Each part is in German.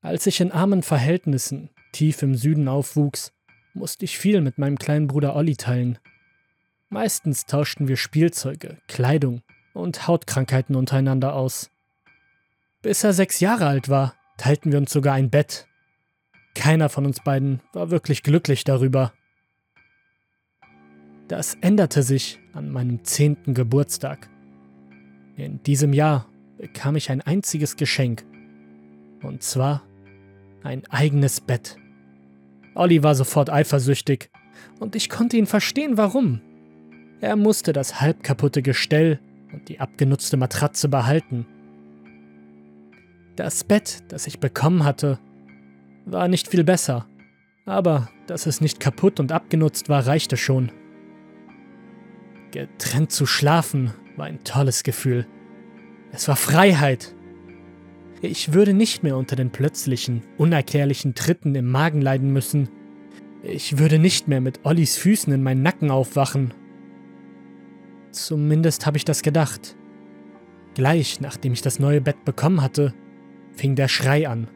Als ich in armen Verhältnissen tief im Süden aufwuchs, musste ich viel mit meinem kleinen Bruder Olli teilen. Meistens tauschten wir Spielzeuge, Kleidung und Hautkrankheiten untereinander aus. Bis er sechs Jahre alt war, teilten wir uns sogar ein Bett. Keiner von uns beiden war wirklich glücklich darüber. Das änderte sich an meinem zehnten Geburtstag. In diesem Jahr bekam ich ein einziges Geschenk. Und zwar ein eigenes Bett. Olli war sofort eifersüchtig und ich konnte ihn verstehen, warum. Er musste das halb kaputte Gestell und die abgenutzte Matratze behalten. Das Bett, das ich bekommen hatte, war nicht viel besser, aber dass es nicht kaputt und abgenutzt war, reichte schon. Getrennt zu schlafen war ein tolles Gefühl. Es war Freiheit. Ich würde nicht mehr unter den plötzlichen, unerklärlichen Tritten im Magen leiden müssen. Ich würde nicht mehr mit Ollis Füßen in meinen Nacken aufwachen. Zumindest habe ich das gedacht. Gleich nachdem ich das neue Bett bekommen hatte, fing der Schrei an.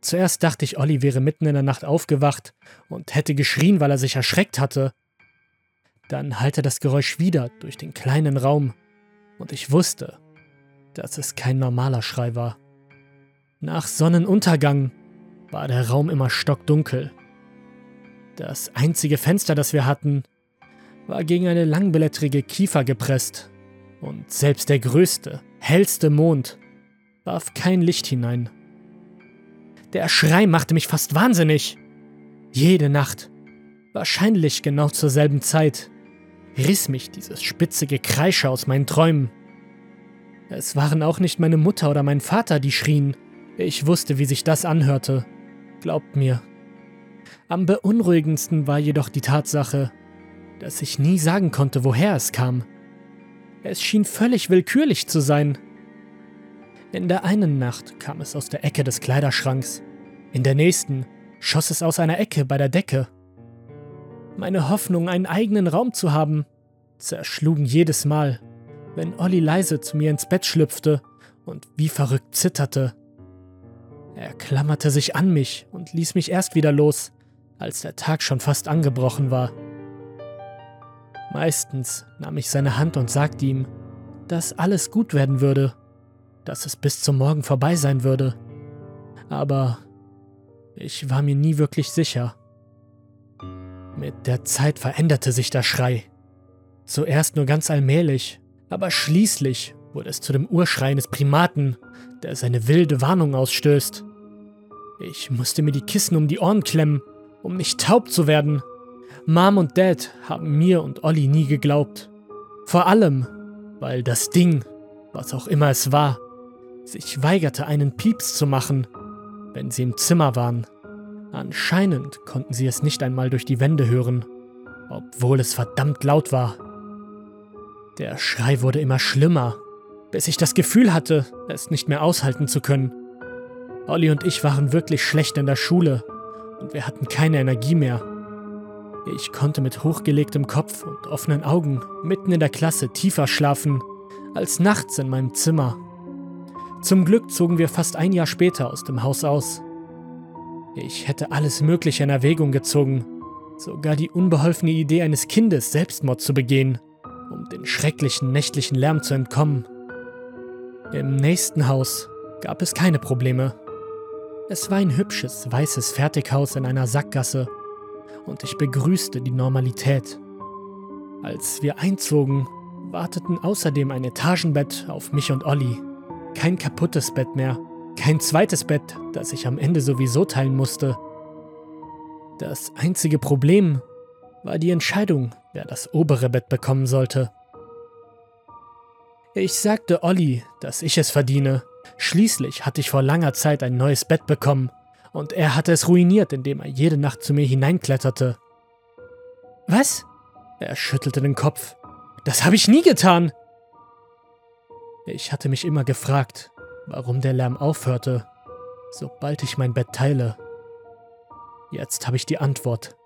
Zuerst dachte ich, Olli wäre mitten in der Nacht aufgewacht und hätte geschrien, weil er sich erschreckt hatte. Dann hallte das Geräusch wieder durch den kleinen Raum und ich wusste, dass es kein normaler Schrei war. Nach Sonnenuntergang war der Raum immer stockdunkel. Das einzige Fenster, das wir hatten, war gegen eine langblättrige Kiefer gepresst, und selbst der größte, hellste Mond warf kein Licht hinein. Der Schrei machte mich fast wahnsinnig. Jede Nacht, wahrscheinlich genau zur selben Zeit, riss mich dieses spitze Gekreische aus meinen Träumen. Es waren auch nicht meine Mutter oder mein Vater, die schrien. Ich wusste, wie sich das anhörte. Glaubt mir. Am beunruhigendsten war jedoch die Tatsache, dass ich nie sagen konnte, woher es kam. Es schien völlig willkürlich zu sein. In der einen Nacht kam es aus der Ecke des Kleiderschranks, in der nächsten schoss es aus einer Ecke bei der Decke. Meine Hoffnung, einen eigenen Raum zu haben, zerschlugen jedes Mal, wenn Olli leise zu mir ins Bett schlüpfte und wie verrückt zitterte. Er klammerte sich an mich und ließ mich erst wieder los, als der Tag schon fast angebrochen war. Meistens nahm ich seine Hand und sagte ihm, dass alles gut werden würde, dass es bis zum Morgen vorbei sein würde. Aber ich war mir nie wirklich sicher. Mit der Zeit veränderte sich der Schrei. Zuerst nur ganz allmählich, aber schließlich wurde es zu dem Urschrei eines Primaten, der seine wilde Warnung ausstößt. Ich musste mir die Kissen um die Ohren klemmen, um nicht taub zu werden. Mom und Dad haben mir und Olli nie geglaubt. Vor allem, weil das Ding, was auch immer es war, sich weigerte, einen Pieps zu machen, wenn sie im Zimmer waren. Anscheinend konnten sie es nicht einmal durch die Wände hören, obwohl es verdammt laut war. Der Schrei wurde immer schlimmer, bis ich das Gefühl hatte, es nicht mehr aushalten zu können. Olli und ich waren wirklich schlecht in der Schule und wir hatten keine Energie mehr. Ich konnte mit hochgelegtem Kopf und offenen Augen mitten in der Klasse tiefer schlafen als nachts in meinem Zimmer. Zum Glück zogen wir fast ein Jahr später aus dem Haus aus. Ich hätte alles Mögliche in Erwägung gezogen, sogar die unbeholfene Idee eines Kindes, Selbstmord zu begehen, um den schrecklichen nächtlichen Lärm zu entkommen. Im nächsten Haus gab es keine Probleme. Es war ein hübsches, weißes Fertighaus in einer Sackgasse und ich begrüßte die Normalität. Als wir einzogen, warteten außerdem ein Etagenbett auf mich und Olli. Kein kaputtes Bett mehr, kein zweites Bett, das ich am Ende sowieso teilen musste. Das einzige Problem war die Entscheidung, wer das obere Bett bekommen sollte. Ich sagte Olli, dass ich es verdiene. Schließlich hatte ich vor langer Zeit ein neues Bett bekommen und er hatte es ruiniert, indem er jede Nacht zu mir hineinkletterte. Was? Er schüttelte den Kopf. Das habe ich nie getan. Ich hatte mich immer gefragt, warum der Lärm aufhörte, sobald ich mein Bett teile. Jetzt habe ich die Antwort.